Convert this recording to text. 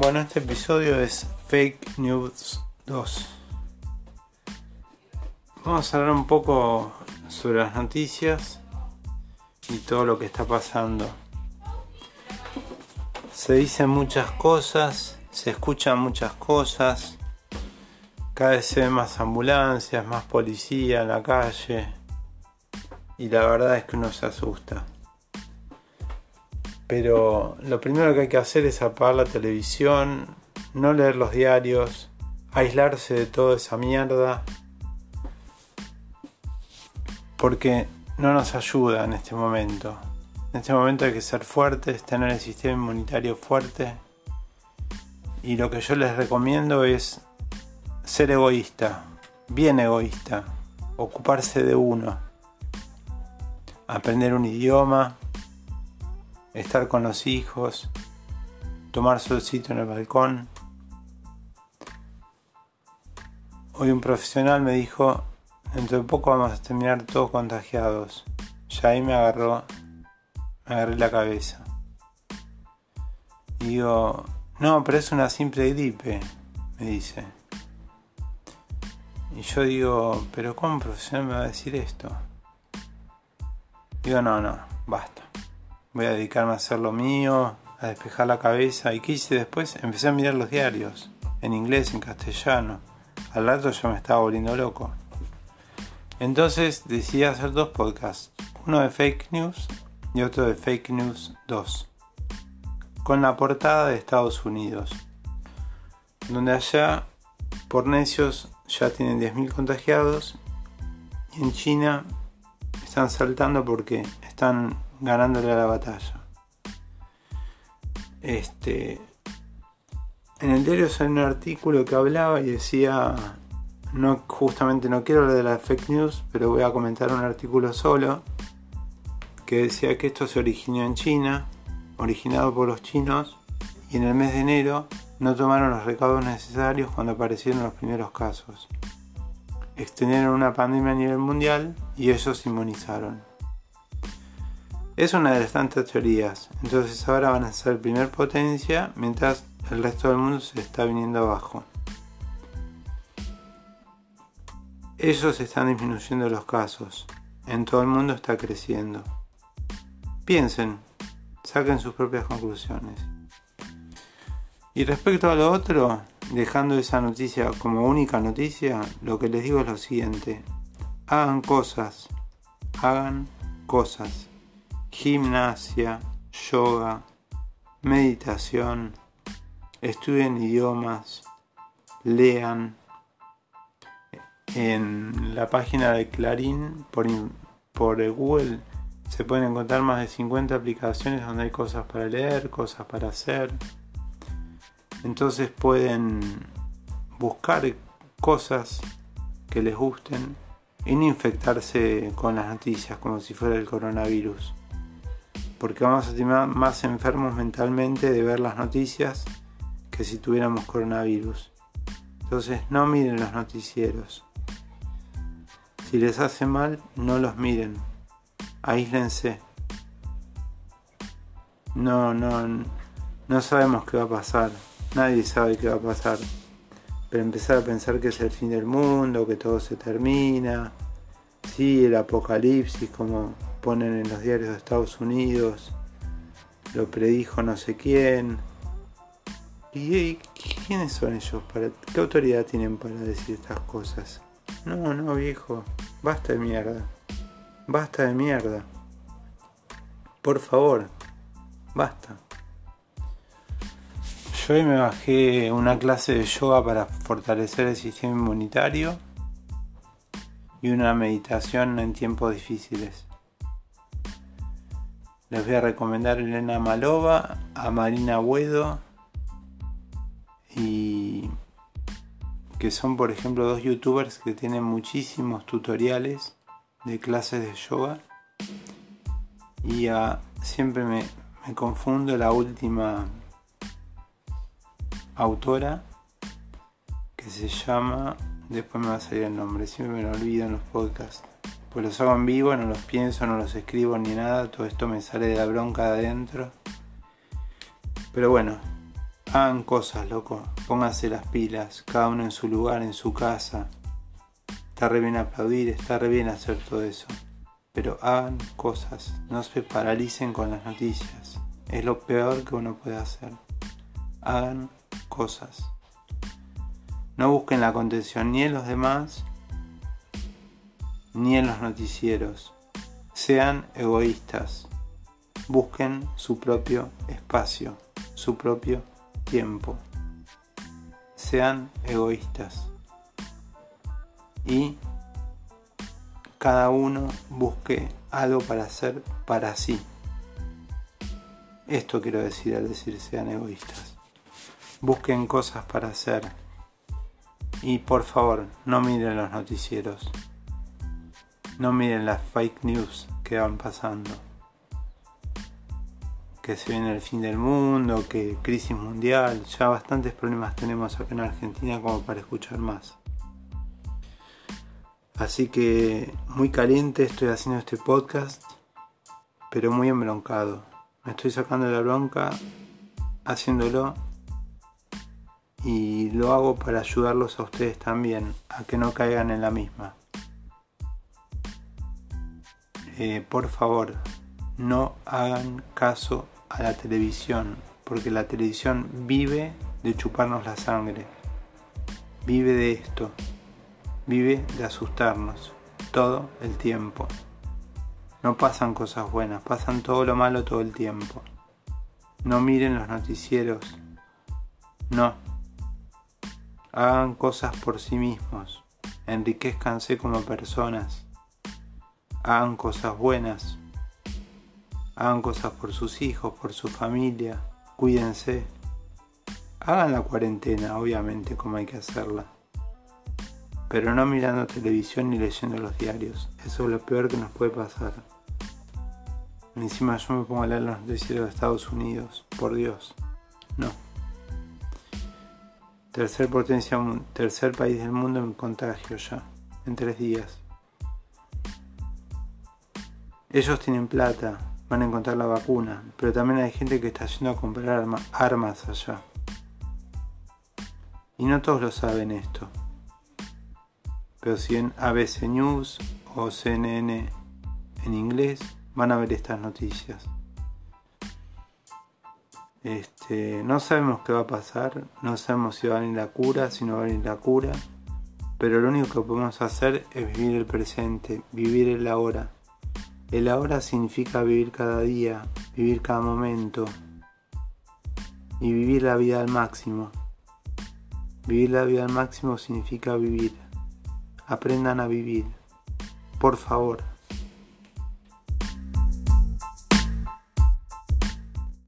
Bueno, este episodio es Fake News 2. Vamos a hablar un poco sobre las noticias y todo lo que está pasando. Se dicen muchas cosas, se escuchan muchas cosas, cada vez se ven más ambulancias, más policía en la calle y la verdad es que uno se asusta. Pero lo primero que hay que hacer es apagar la televisión, no leer los diarios, aislarse de toda esa mierda. Porque no nos ayuda en este momento. En este momento hay que ser fuertes, tener el sistema inmunitario fuerte. Y lo que yo les recomiendo es ser egoísta, bien egoísta, ocuparse de uno, aprender un idioma, estar con los hijos, tomar solcito en el balcón. Hoy un profesional me dijo, dentro de poco vamos a terminar todos contagiados. Ya ahí me agarró, me agarré la cabeza. Digo, no, pero es una simple gripe, me dice. Y yo digo, pero ¿cómo un profesional me va a decir esto? Digo, no, no, basta voy a dedicarme a hacer lo mío, a despejar la cabeza. ¿Y qué hice después? Empecé a mirar los diarios, en inglés, en castellano. Al rato ya me estaba volviendo loco. Entonces decidí hacer dos podcasts, uno de fake news y otro de fake news 2, con la portada de Estados Unidos, donde allá por necios ya tienen 10.000 contagiados y en China están saltando porque están ganándole a la batalla. Este, en el diario salió un artículo que hablaba y decía, no, justamente no quiero hablar de la fake news, pero voy a comentar un artículo solo, que decía que esto se originó en China, originado por los chinos, y en el mes de enero no tomaron los recaudos necesarios cuando aparecieron los primeros casos. Extendieron una pandemia a nivel mundial y ellos inmunizaron. Es una de las tantas teorías, entonces ahora van a ser primer potencia mientras el resto del mundo se está viniendo abajo. Ellos están disminuyendo los casos, en todo el mundo está creciendo. Piensen, saquen sus propias conclusiones. Y respecto a lo otro, dejando esa noticia como única noticia, lo que les digo es lo siguiente. Hagan cosas, hagan cosas gimnasia, yoga, meditación, estudien idiomas, lean. En la página de Clarín por, por Google se pueden encontrar más de 50 aplicaciones donde hay cosas para leer, cosas para hacer. Entonces pueden buscar cosas que les gusten y no infectarse con las noticias como si fuera el coronavirus porque vamos a estar más enfermos mentalmente de ver las noticias que si tuviéramos coronavirus. Entonces no miren los noticieros. Si les hace mal, no los miren. Aíslense. No, no, no sabemos qué va a pasar. Nadie sabe qué va a pasar. Pero empezar a pensar que es el fin del mundo, que todo se termina. Sí, el apocalipsis como ponen en los diarios de Estados Unidos, lo predijo no sé quién. ¿Y, quiénes son ellos? Para, ¿Qué autoridad tienen para decir estas cosas? No, no, viejo, basta de mierda. Basta de mierda. Por favor, basta. Yo hoy me bajé una clase de yoga para fortalecer el sistema inmunitario y una meditación en tiempos difíciles. Les voy a recomendar a Elena Malova, a Marina Buedo y que son por ejemplo dos youtubers que tienen muchísimos tutoriales de clases de yoga y siempre me, me confundo la última autora que se llama después me va a salir el nombre siempre me lo olvido en los podcasts pues los hago en vivo, no los pienso, no los escribo ni nada, todo esto me sale de la bronca de adentro. Pero bueno, Hagan cosas, loco. Pónganse las pilas, cada uno en su lugar, en su casa. Está re bien aplaudir, está re bien hacer todo eso. Pero hagan cosas, no se paralicen con las noticias. Es lo peor que uno puede hacer. Hagan cosas. No busquen la contención ni en los demás ni en los noticieros. Sean egoístas. Busquen su propio espacio, su propio tiempo. Sean egoístas. Y cada uno busque algo para hacer para sí. Esto quiero decir al decir sean egoístas. Busquen cosas para hacer. Y por favor, no miren los noticieros. No miren las fake news que van pasando. Que se viene el fin del mundo, que crisis mundial. Ya bastantes problemas tenemos acá en Argentina como para escuchar más. Así que muy caliente estoy haciendo este podcast, pero muy embroncado. Me estoy sacando la bronca haciéndolo y lo hago para ayudarlos a ustedes también, a que no caigan en la misma. Eh, por favor, no hagan caso a la televisión, porque la televisión vive de chuparnos la sangre, vive de esto, vive de asustarnos todo el tiempo. No pasan cosas buenas, pasan todo lo malo todo el tiempo. No miren los noticieros, no. Hagan cosas por sí mismos, enriquezcanse como personas hagan cosas buenas, hagan cosas por sus hijos, por su familia, cuídense. Hagan la cuarentena, obviamente, como hay que hacerla. Pero no mirando televisión ni leyendo los diarios. Eso es lo peor que nos puede pasar. Encima yo me pongo a leer los noticieros de Estados Unidos. Por Dios. No. Tercer potencia, tercer país del mundo en contagio ya. En tres días. Ellos tienen plata, van a encontrar la vacuna, pero también hay gente que está yendo a comprar armas allá. Y no todos lo saben esto. Pero si en ABC News o CNN en inglés van a ver estas noticias. Este, no sabemos qué va a pasar, no sabemos si va a venir la cura, si no va a venir la cura, pero lo único que podemos hacer es vivir el presente, vivir el ahora. El ahora significa vivir cada día, vivir cada momento y vivir la vida al máximo. Vivir la vida al máximo significa vivir. Aprendan a vivir. Por favor.